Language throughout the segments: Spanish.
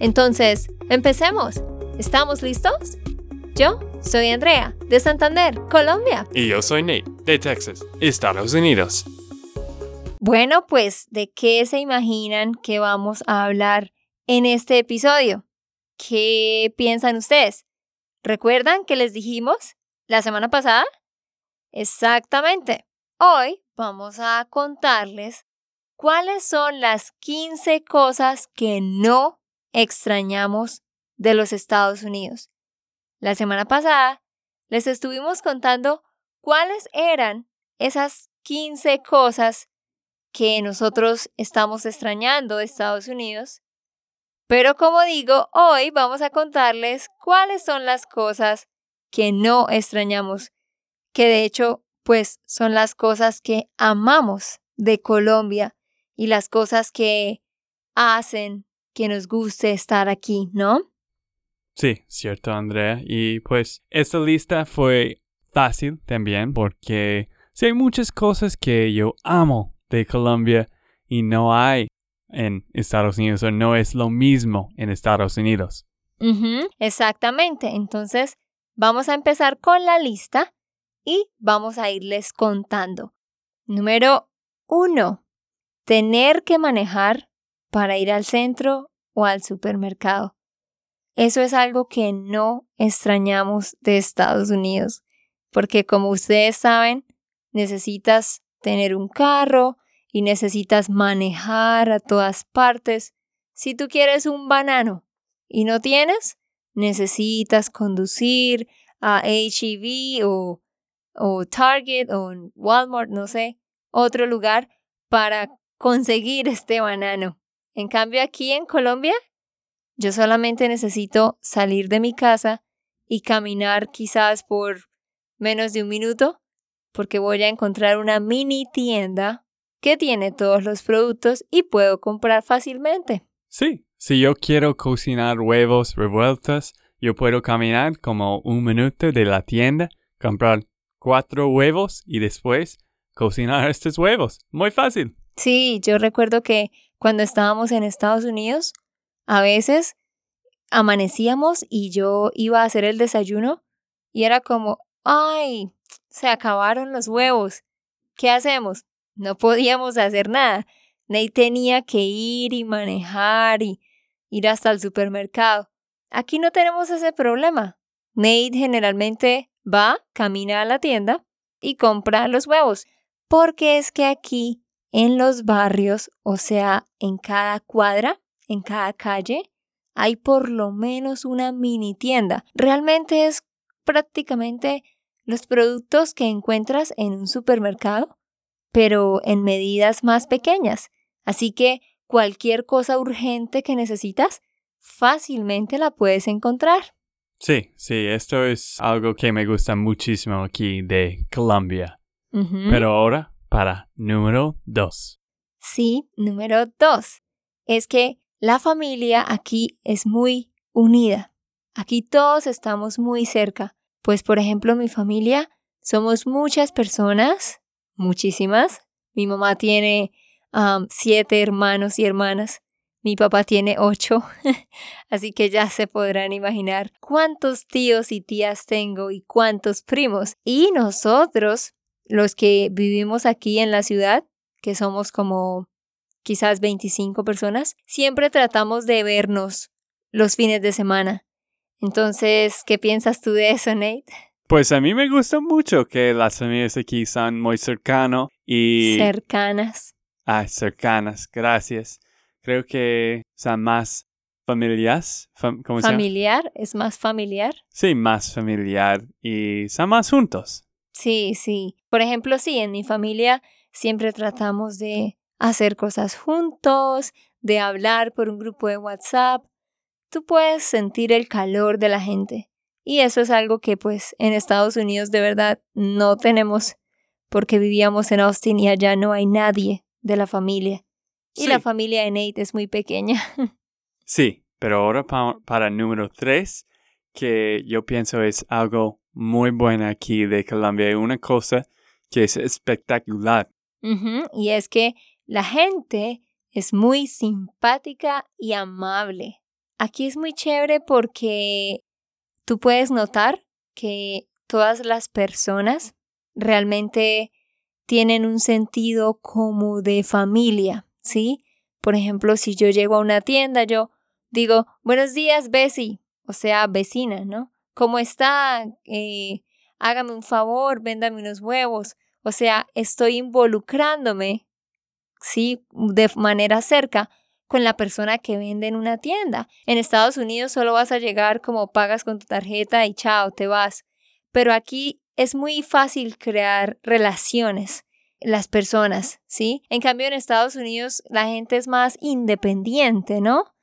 Entonces, empecemos. ¿Estamos listos? Yo soy Andrea, de Santander, Colombia. Y yo soy Nate, de Texas, Estados Unidos. Bueno, pues, ¿de qué se imaginan que vamos a hablar en este episodio? ¿Qué piensan ustedes? ¿Recuerdan que les dijimos la semana pasada Exactamente. Hoy vamos a contarles cuáles son las 15 cosas que no extrañamos de los Estados Unidos. La semana pasada les estuvimos contando cuáles eran esas 15 cosas que nosotros estamos extrañando de Estados Unidos. Pero como digo, hoy vamos a contarles cuáles son las cosas que no extrañamos que de hecho, pues son las cosas que amamos de Colombia y las cosas que hacen que nos guste estar aquí, ¿no? Sí, cierto, Andrea. Y pues esta lista fue fácil también porque sí hay muchas cosas que yo amo de Colombia y no hay en Estados Unidos o no es lo mismo en Estados Unidos. exactamente. Entonces, vamos a empezar con la lista y vamos a irles contando. Número uno, tener que manejar para ir al centro o al supermercado. Eso es algo que no extrañamos de Estados Unidos, porque como ustedes saben, necesitas tener un carro y necesitas manejar a todas partes. Si tú quieres un banano y no tienes, necesitas conducir a HEV o o Target o Walmart, no sé, otro lugar para conseguir este banano. En cambio aquí en Colombia, yo solamente necesito salir de mi casa y caminar quizás por menos de un minuto porque voy a encontrar una mini tienda que tiene todos los productos y puedo comprar fácilmente. Sí, si yo quiero cocinar huevos revueltos, yo puedo caminar como un minuto de la tienda, comprar cuatro huevos y después cocinar estos huevos. Muy fácil. Sí, yo recuerdo que cuando estábamos en Estados Unidos, a veces amanecíamos y yo iba a hacer el desayuno y era como, ay, se acabaron los huevos. ¿Qué hacemos? No podíamos hacer nada. Nate tenía que ir y manejar y ir hasta el supermercado. Aquí no tenemos ese problema. Nate generalmente va, camina a la tienda y compra los huevos. Porque es que aquí en los barrios, o sea, en cada cuadra, en cada calle, hay por lo menos una mini tienda. Realmente es prácticamente los productos que encuentras en un supermercado, pero en medidas más pequeñas. Así que cualquier cosa urgente que necesitas, fácilmente la puedes encontrar. Sí, sí, esto es algo que me gusta muchísimo aquí de Colombia. Pero ahora para número dos. Sí, número dos. Es que la familia aquí es muy unida. Aquí todos estamos muy cerca. Pues, por ejemplo, mi familia somos muchas personas, muchísimas. Mi mamá tiene siete hermanos y hermanas. Mi papá tiene ocho, así que ya se podrán imaginar cuántos tíos y tías tengo y cuántos primos. Y nosotros, los que vivimos aquí en la ciudad, que somos como quizás 25 personas, siempre tratamos de vernos los fines de semana. Entonces, ¿qué piensas tú de eso, Nate? Pues a mí me gusta mucho que las familias aquí son muy cercanas y... Cercanas. Ah, cercanas, gracias creo que son más familiares. familiar, es más familiar. Sí, más familiar y son más juntos. Sí, sí. Por ejemplo, sí, en mi familia siempre tratamos de hacer cosas juntos, de hablar por un grupo de WhatsApp. tú puedes sentir el calor de la gente. Y eso es algo que pues en Estados Unidos de verdad no tenemos porque vivíamos en Austin y allá no hay nadie de la familia. Y la familia de Nate es muy pequeña. sí, pero ahora para el número tres, que yo pienso es algo muy bueno aquí de Colombia, y una cosa que es espectacular. Y es que la gente es muy simpática y amable. Aquí es muy chévere porque tú puedes notar que todas las personas realmente tienen un sentido como de familia, ¿sí? Por ejemplo, si yo llego a una tienda, yo digo, buenos días, Bessie, o sea, vecina, ¿no? ¿Cómo está? Eh, hágame un favor, véndame unos huevos. O sea, estoy involucrándome, ¿sí? De manera cerca con la persona que vende en una tienda. En Estados Unidos solo vas a llegar como pagas con tu tarjeta y chao, te vas. Pero aquí es muy fácil crear relaciones las personas, ¿sí? En cambio, en Estados Unidos la gente es más independiente, ¿no?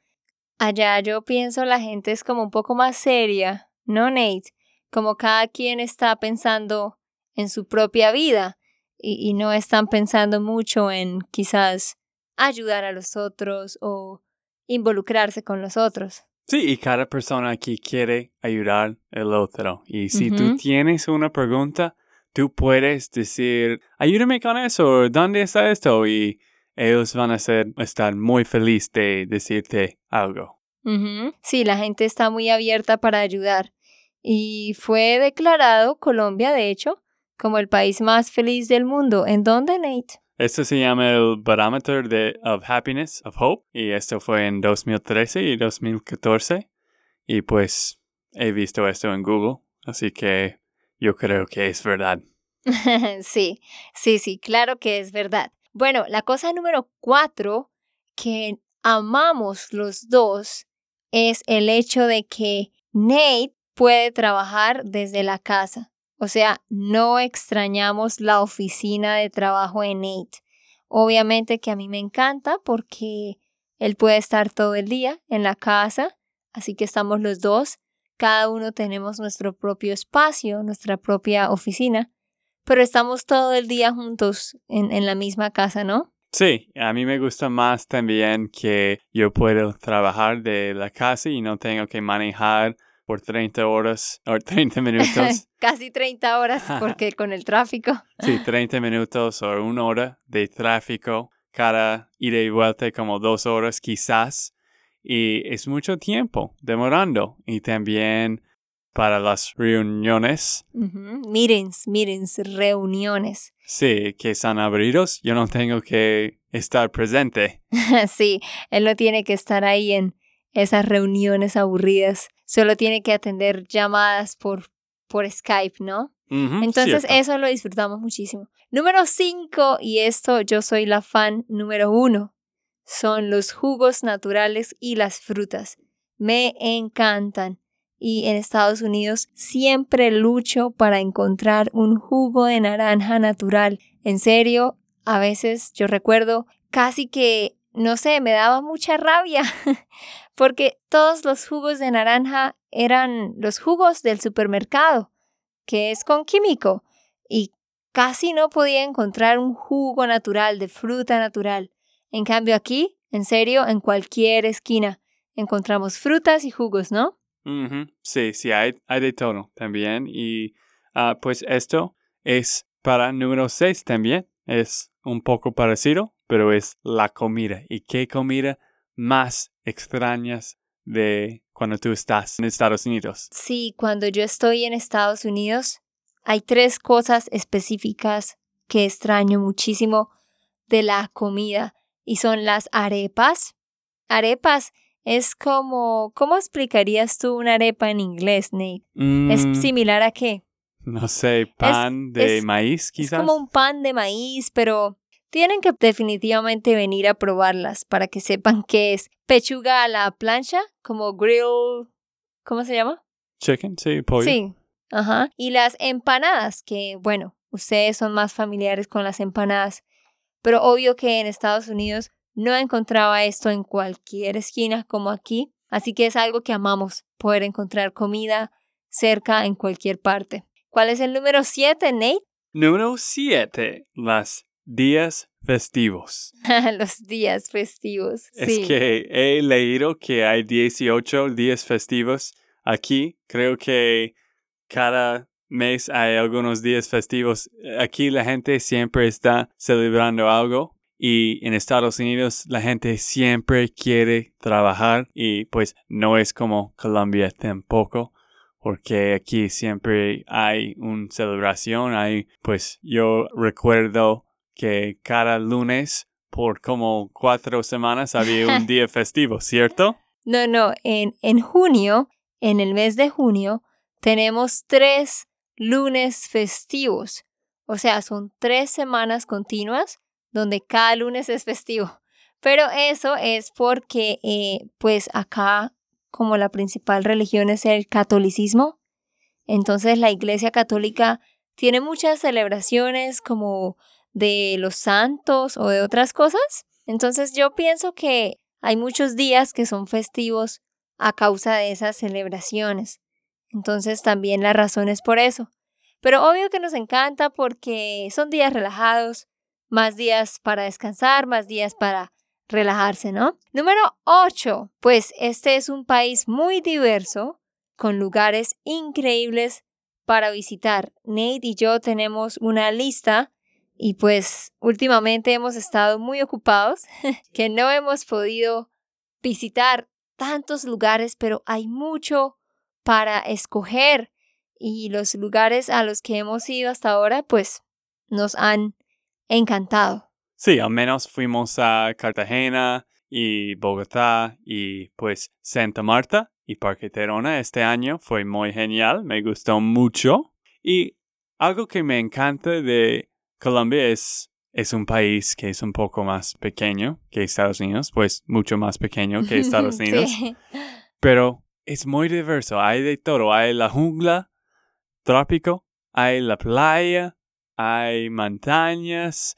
Allá yo pienso la gente es como un poco más seria, ¿no, Nate? Como cada quien está pensando en su propia vida y, y no están pensando mucho en quizás ayudar a los otros o involucrarse con los otros. Sí, y cada persona aquí quiere ayudar al otro. Y si tú tienes una pregunta, tú puedes decir, ayúdame con eso, ¿dónde está esto? Y ellos van a ser, estar muy felices de decirte algo. Sí, la gente está muy abierta para ayudar. Y fue declarado Colombia, de hecho, como el país más feliz del mundo. ¿En dónde, Nate? Esto se llama el Barometer de, of Happiness, of Hope. Y esto fue en 2013 y 2014. Y pues he visto esto en Google. Así que yo creo que es verdad. sí, sí, sí, claro que es verdad. Bueno, la cosa número cuatro que amamos los dos es el hecho de que Nate puede trabajar desde la casa. O sea, no extrañamos la oficina de trabajo de Nate. Obviamente que a mí me encanta porque él puede estar todo el día en la casa, así que estamos los dos cada uno tenemos nuestro propio espacio, nuestra propia oficina, pero estamos todo el día juntos en, en la misma casa, ¿no? Sí, a mí me gusta más también que yo puedo trabajar de la casa y no tengo que manejar por 30 horas o 30 minutos. Casi 30 horas porque con el tráfico. sí, 30 minutos o una hora de tráfico cada ida y vuelta como dos horas quizás y es mucho tiempo demorando y también para las reuniones. Meetings, meetings, reuniones. Sí, que están abridos, yo no tengo que estar presente. sí, él no tiene que estar ahí en esas reuniones aburridas, solo tiene que atender llamadas por, por Skype, ¿no? Entonces eso lo disfrutamos muchísimo. Número 5, y esto yo soy la fan número uno son los jugos naturales y las frutas. Me encantan. Y en Estados Unidos siempre lucho para encontrar un jugo de naranja natural. En serio, a veces yo recuerdo casi que, no sé, me daba mucha rabia porque todos los jugos de naranja eran los jugos del supermercado, que es con químico, y casi no podía encontrar un jugo natural de fruta natural. En cambio aquí, en serio, en cualquier esquina encontramos frutas y jugos, ¿no? Sí, sí, hay, hay, de todo también. Y ah, pues esto es para número 6 también. Es un poco parecido, pero es la comida. ¿Y qué comida más extrañas de cuando tú estás en Estados Unidos? Sí, cuando yo estoy en Estados Unidos, hay tres cosas específicas que extraño muchísimo de la comida y son las arepas. Arepas es como, ¿cómo explicarías tú una arepa en inglés, Nate? ¿Es mm. similar a qué? No sé, pan de maíz quizás. Es como un pan de maíz, pero tienen que definitivamente venir a probarlas para que sepan qué es. Pechuga a la plancha, como grill, ¿cómo se llama? Chicken, sí, pollo. Sí, ajá. Y las empanadas, que bueno, ustedes son más familiares con las empanadas. Pero obvio que en Estados Unidos no encontraba esto en cualquier esquina como aquí. Así que es algo que amamos, poder encontrar comida cerca en cualquier parte. ¿Cuál es el número 7, Nate? Número 7. Las días festivos. Los días festivos. Es que he leído que hay 18 días festivos aquí. Creo que cada mes hay algunos días festivos. Aquí la gente siempre está celebrando algo y en Estados Unidos la gente siempre quiere trabajar y pues no es como Colombia tampoco porque aquí siempre hay una celebración. Hay pues yo recuerdo que cada lunes por como cuatro semanas había un día festivo, ¿cierto? No, no, en, en junio, en el mes de junio, tenemos tres lunes festivos. O sea, son tres semanas continuas donde cada lunes es festivo. Pero eso es porque, eh, pues acá, como la principal religión es el catolicismo, entonces la Iglesia Católica tiene muchas celebraciones como de los santos o de otras cosas. Entonces yo pienso que hay muchos días que son festivos a causa de esas celebraciones. Entonces también la razón es por eso. Pero obvio que nos encanta porque son días relajados, más días para descansar, más días para relajarse, ¿no? Número 8. Pues este es un país muy diverso, con lugares increíbles para visitar. Nate y yo tenemos una lista y pues últimamente hemos estado muy ocupados que no hemos podido visitar tantos lugares, pero hay mucho para escoger y los lugares a los que hemos ido hasta ahora pues nos han encantado. Sí, al menos fuimos a Cartagena y Bogotá y pues Santa Marta y Parque Terona este año fue muy genial, me gustó mucho y algo que me encanta de Colombia es, es un país que es un poco más pequeño que Estados Unidos, pues mucho más pequeño que Estados Unidos. Pero es muy diverso, hay de todo. Hay la jungla trópico, hay la playa, hay montañas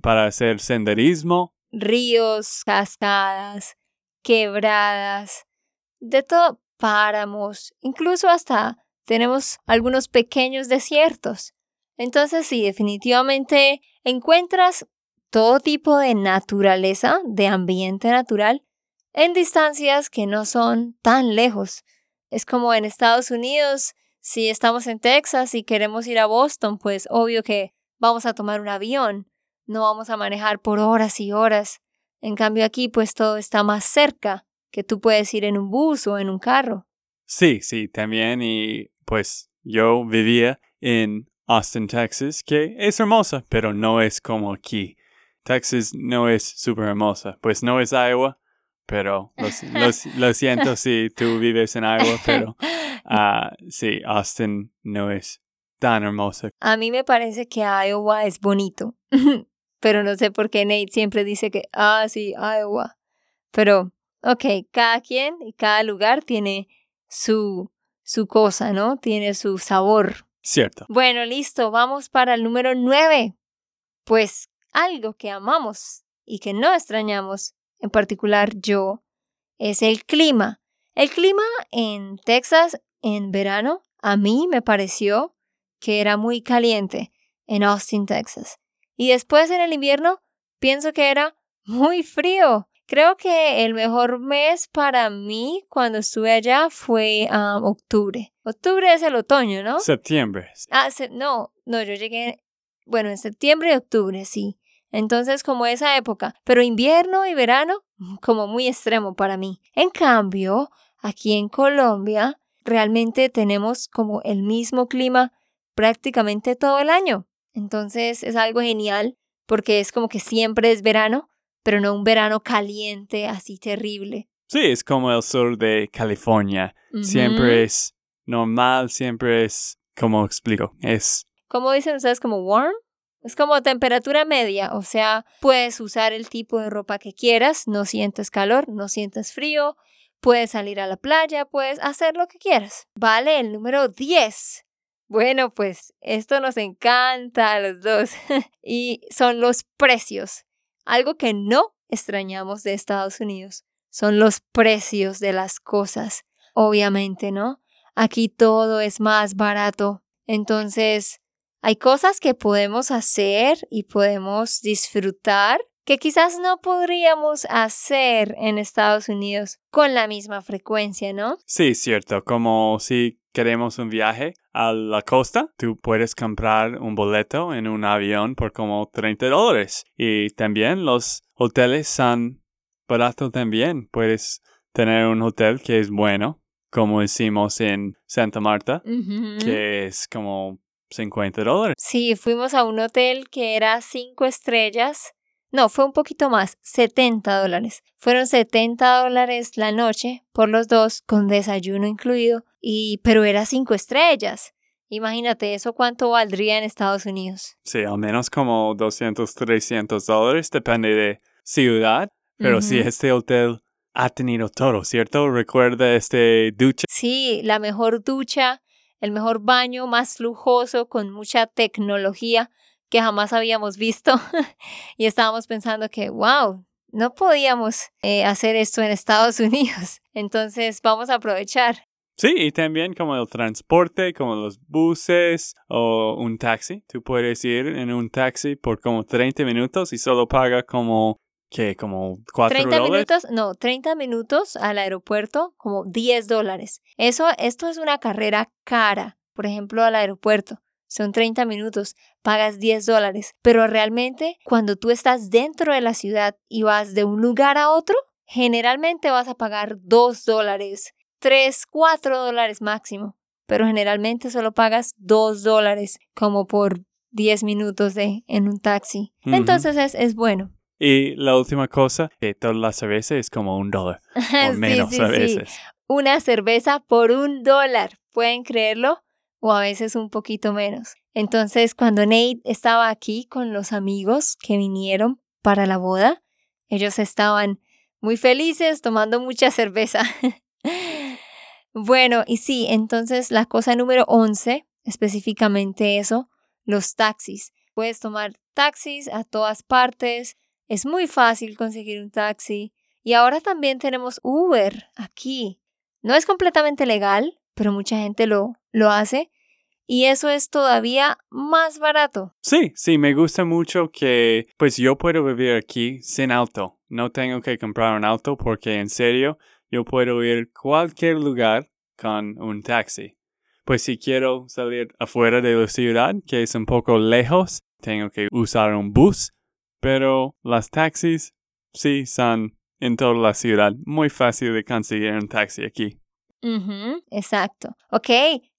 para hacer senderismo. Ríos, cascadas, quebradas, de todo, páramos, incluso hasta tenemos algunos pequeños desiertos. Entonces sí, definitivamente encuentras todo tipo de naturaleza, de ambiente natural, en distancias que no son tan lejos. Es como en Estados Unidos, si estamos en Texas y queremos ir a Boston, pues obvio que vamos a tomar un avión, no vamos a manejar por horas y horas. En cambio aquí pues todo está más cerca, que tú puedes ir en un bus o en un carro. Sí, sí, también y pues yo vivía en Austin, Texas, que es hermosa, pero no es como aquí. Texas no es súper hermosa. Pues no es Iowa, pero lo, siento si tú vives en Iowa, pero uh, sí, Austin no es tan hermosa. A mí me parece que Iowa es bonito, pero no sé por qué Nate siempre dice que, ah, sí, Iowa. Pero, ok, cada quien y cada lugar tiene su, su cosa, ¿no? Tiene su sabor. Cierto. Bueno, listo, vamos para el número nueve. Pues algo que amamos y que no extrañamos, en particular yo, es el clima. El clima en Texas en verano a mí me pareció que era muy caliente en Austin, Texas. Y después en el invierno pienso que era muy frío. Creo que el mejor mes para mí cuando estuve allá fue um, octubre. Octubre es el otoño, ¿no? Septiembre. Ah, no, no, yo llegué, bueno, en septiembre y octubre, sí. Entonces, como esa época. Pero invierno y verano, como muy extremo para mí. En cambio, aquí en Colombia, realmente tenemos como el mismo clima prácticamente todo el año. Entonces, es algo genial porque es como que siempre es verano, pero no un verano caliente, así terrible. Sí, es como el sur de California. Siempre es normal, siempre es, como explico, es... ¿Cómo dicen ustedes? ¿Como warm? Es como temperatura media, o sea, puedes usar el tipo de ropa que quieras, no sientes calor, no sientes frío, puedes salir a la playa, puedes hacer lo que quieras. Vale, el número 10. Bueno, pues esto nos encanta a los dos y son los precios. Algo que no extrañamos de Estados Unidos son los precios de las cosas. Obviamente, ¿no? Aquí todo es más barato. Entonces, hay cosas que podemos hacer y podemos disfrutar que quizás no podríamos hacer en Estados Unidos con la misma frecuencia, ¿no? Sí, cierto. Como si queremos un viaje a la costa, tú puedes comprar un boleto en un avión por como 30 dólares. Y también los hoteles son baratos también. Puedes tener un hotel que es bueno, como decimos en Santa Marta, que es como 50 dólares. Sí, fuimos a un hotel que era 5 estrellas no, fue un poquito más, 70 dólares. Fueron 70 dólares la noche por los dos, con desayuno incluido, y pero era cinco estrellas. Imagínate eso cuánto valdría en Estados Unidos. Sí, al menos como 200, 300 dólares, depende de ciudad. Pero sí, este hotel ha tenido todo, ¿cierto? Recuerda este ducha. Sí, la mejor ducha, el mejor baño más lujoso con mucha tecnología que jamás habíamos visto y estábamos pensando que, wow, no podíamos eh, hacer esto en Estados Unidos. Entonces vamos a aprovechar. Sí, y también como el transporte, como los buses o un taxi. Tú puedes ir en un taxi por como 30 minutos y solo paga como, ¿qué? Como 4 30 minutos, no, 30 minutos al aeropuerto, como 10 dólares. Eso, esto es una carrera cara, por ejemplo, al aeropuerto son 30 minutos, pagas 10 dólares, pero realmente cuando tú estás dentro de la ciudad y vas de un lugar a otro, generalmente vas a pagar 2 dólares, 3, 4 dólares máximo, pero generalmente solo pagas 2 dólares como por 10 minutos de, en un taxi. Entonces es, es bueno. Y la última cosa, que toda la cerveza es como un dólar. O menos a veces. Una cerveza por un dólar. ¿Pueden creerlo? o a veces un poquito menos. Entonces, cuando Nate estaba aquí con los amigos que vinieron para la boda, ellos estaban muy felices tomando mucha cerveza. bueno, y sí, entonces la cosa número 11, específicamente eso, los taxis. Puedes tomar taxis a todas partes, es muy fácil conseguir un taxi. Y ahora también tenemos Uber aquí. No es completamente legal, pero mucha gente lo, lo hace y eso es todavía más barato. Sí, sí, me gusta mucho que pues yo puedo vivir aquí sin auto. No tengo que comprar un auto porque en serio yo puedo ir a cualquier lugar con un taxi. Pues si quiero salir afuera de la ciudad, que es un poco lejos, tengo que usar un bus, pero las taxis sí son en toda la ciudad. Muy fácil de conseguir un taxi aquí exacto. Ok,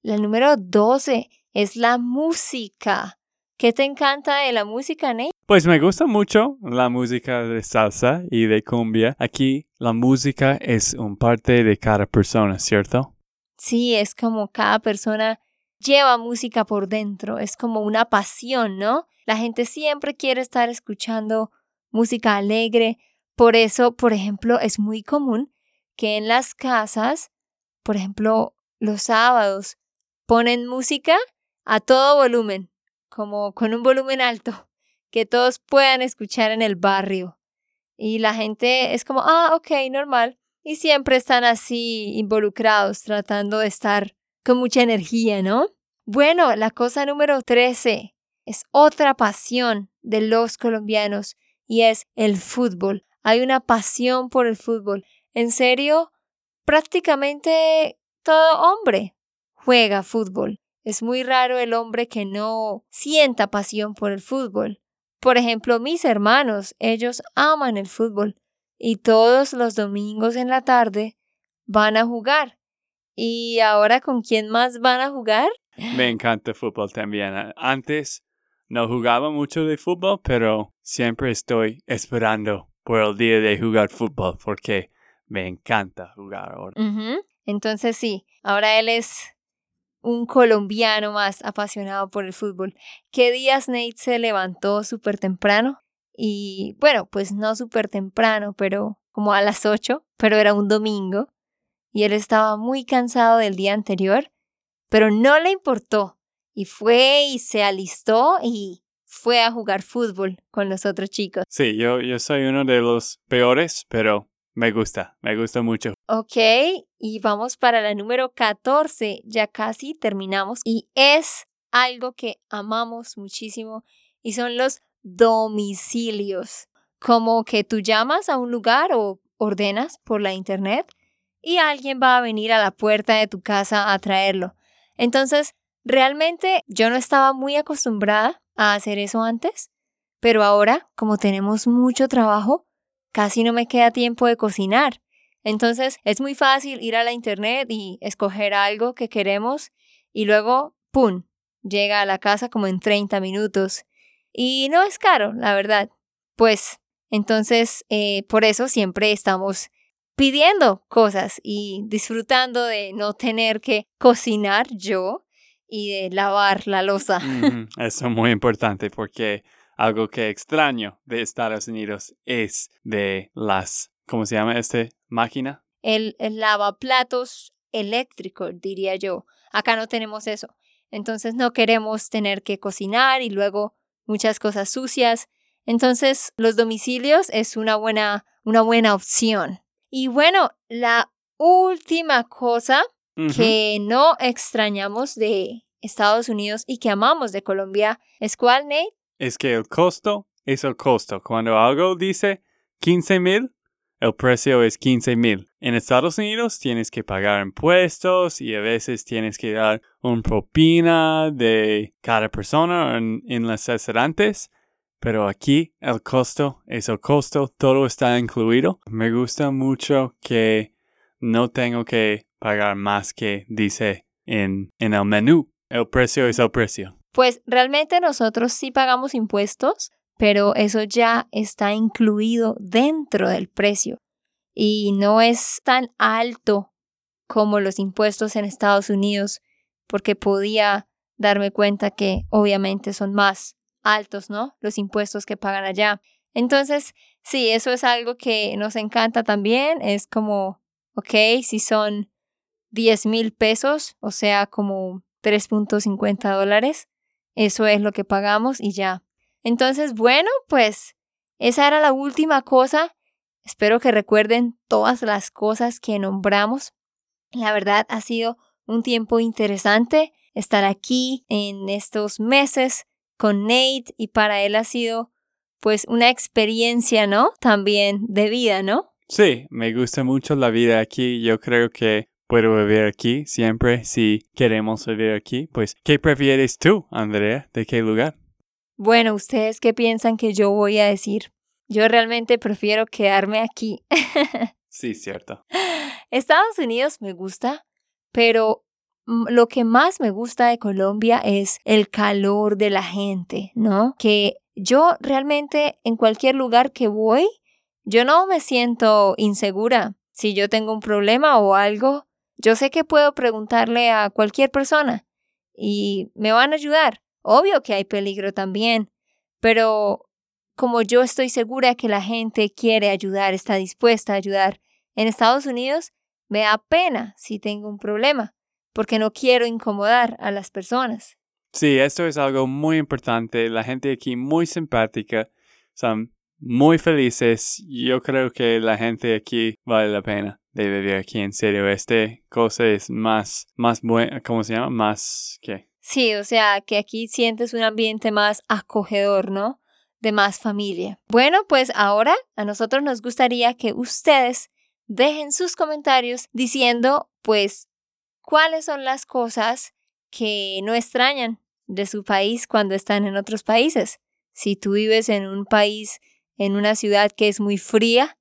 la número 12 es la música. ¿Qué te encanta de la música, Nate? Pues me gusta mucho la música de salsa y de cumbia. Aquí la música es un parte de cada persona, ¿cierto? Sí, es como cada persona lleva música por dentro, es como una pasión, ¿no? La gente siempre quiere estar escuchando música alegre. Por eso, por ejemplo, es muy común que en las casas por ejemplo, los sábados ponen música a todo volumen, como con un volumen alto, que todos puedan escuchar en el barrio. Y la gente es como, ah, ok, normal. Y siempre están así involucrados, tratando de estar con mucha energía, ¿no? Bueno, la cosa número 13 es otra pasión de los colombianos y es el fútbol. Hay una pasión por el fútbol. En serio, prácticamente todo hombre juega fútbol. Es muy raro el hombre que no sienta pasión por el fútbol. Por ejemplo, mis hermanos, ellos aman el fútbol y todos los domingos en la tarde van a jugar. ¿Y ahora con quién más van a jugar? Me encanta el fútbol también. Antes no jugaba mucho de fútbol, pero siempre estoy esperando por el día de jugar fútbol porque me encanta jugar ahora. Entonces sí, ahora él es un colombiano más apasionado por el fútbol. ¿Qué días Nate se levantó súper temprano? Y bueno, pues no súper temprano, pero como a las 8, pero era un domingo. Y él estaba muy cansado del día anterior, pero no le importó. Y fue y se alistó y fue a jugar fútbol con los otros chicos. Sí, yo, yo soy uno de los peores, pero Me gusta, me gusta mucho. Ok, y vamos para la número 14. Ya casi terminamos y es algo que amamos muchísimo y son los domicilios. Como que tú llamas a un lugar o ordenas por la internet y alguien va a venir a la puerta de tu casa a traerlo. Entonces, realmente yo no estaba muy acostumbrada a hacer eso antes, pero ahora, como tenemos mucho trabajo, casi no me queda tiempo de cocinar. Entonces, es muy fácil ir a la internet y escoger algo que queremos y luego, ¡pum!, llega a la casa como en 30 minutos. Y no es caro, la verdad. Pues, entonces, eh, por eso siempre estamos pidiendo cosas y disfrutando de no tener que cocinar yo y de lavar la losa. Eso es muy importante porque algo que extraño de Estados Unidos es de las, ¿cómo se llama este máquina? El, el lavaplatos eléctrico, diría yo. Acá no tenemos eso. Entonces no queremos tener que cocinar y luego muchas cosas sucias. Entonces los domicilios es una buena, una buena opción. Y bueno, la última cosa que no extrañamos de Estados Unidos y que amamos de Colombia es cuál, Nate? Es que el costo es el costo. Cuando algo dice 15 mil, el precio es 15 mil. En Estados Unidos tienes que pagar impuestos y a veces tienes que dar un propina de cada persona en, en los restaurantes. Pero aquí el costo es el costo, todo está incluido. Me gusta mucho que no tengo que pagar más que dice en, en el menú. El precio es el precio. Pues realmente nosotros sí pagamos impuestos, pero eso ya está incluido dentro del precio y no es tan alto como los impuestos en Estados Unidos, porque podía darme cuenta que obviamente son más altos, ¿no? Los impuestos que pagan allá. Entonces, sí, eso es algo que nos encanta también. Es como, ok, si son 10 mil pesos, o sea, como 3.50 dólares, eso es lo que pagamos y ya. Entonces, bueno, pues esa era la última cosa. Espero que recuerden todas las cosas que nombramos. La verdad ha sido un tiempo interesante estar aquí en estos meses con Nate y para él ha sido pues una experiencia, ¿no? También de vida, ¿no? Sí, me gusta mucho la vida aquí. Yo creo que puedo vivir aquí siempre si queremos vivir aquí. Pues, ¿qué prefieres tú, Andrea? ¿De qué lugar? Bueno, ¿ustedes qué piensan que yo voy a decir? Yo realmente prefiero quedarme aquí. sí, cierto. Estados Unidos me gusta, pero lo que más me gusta de Colombia es el calor de la gente, ¿no? Que yo realmente en cualquier lugar que voy, yo no me siento insegura. Si yo tengo un problema o algo, yo sé que puedo preguntarle a cualquier persona y me van a ayudar. Obvio que hay peligro también, pero como yo estoy segura que la gente quiere ayudar, está dispuesta a ayudar, en Estados Unidos me da pena si tengo un problema porque no quiero incomodar a las personas. Sí, esto es algo muy importante. La gente aquí muy simpática, son muy felices. Yo creo que la gente aquí vale la pena de vivir aquí. En serio, este cosa es más, más buena, ¿cómo se llama? Más, ¿qué? Sí, o sea, que aquí sientes un ambiente más acogedor, ¿no? De más familia. Bueno, pues ahora a nosotros nos gustaría que ustedes dejen sus comentarios diciendo, pues, cuáles son las cosas que no extrañan de su país cuando están en otros países. Si tú vives en un país, en una ciudad que es muy fría,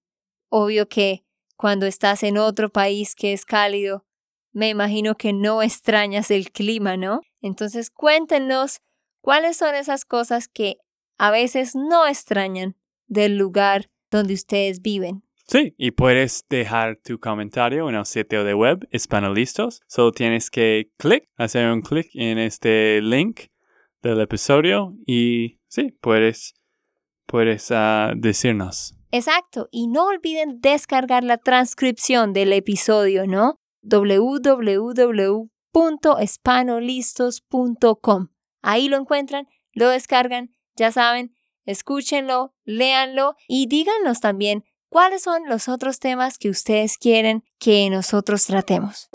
obvio que cuando estás en otro país que es cálido, me imagino que no extrañas el clima, ¿no? Entonces cuéntenos cuáles son esas cosas que a veces no extrañan del lugar donde ustedes viven. Sí, y puedes dejar tu comentario en el sitio de web Hispanistas. Solo tienes que clic, hacer un clic en este link del episodio y sí, puedes, puedes uh, decirnos. Exacto, y no olviden descargar la transcripción del episodio, ¿no? www.espanolistos.com. Ahí lo encuentran, lo descargan, ya saben, escúchenlo, léanlo y díganos también cuáles son los otros temas que ustedes quieren que nosotros tratemos.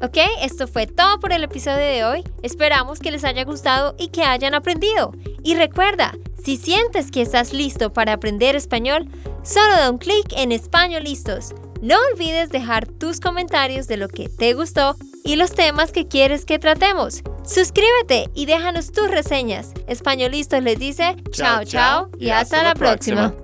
Ok, esto fue todo por el episodio de hoy. Esperamos que les haya gustado y que hayan aprendido. Y recuerda, si sientes que estás listo para aprender español, solo da un clic en Español Listos. No olvides dejar tus comentarios de lo que te gustó y los temas que quieres que tratemos. Suscríbete y déjanos tus reseñas. Españolistos les dice chao chao y hasta, la próxima.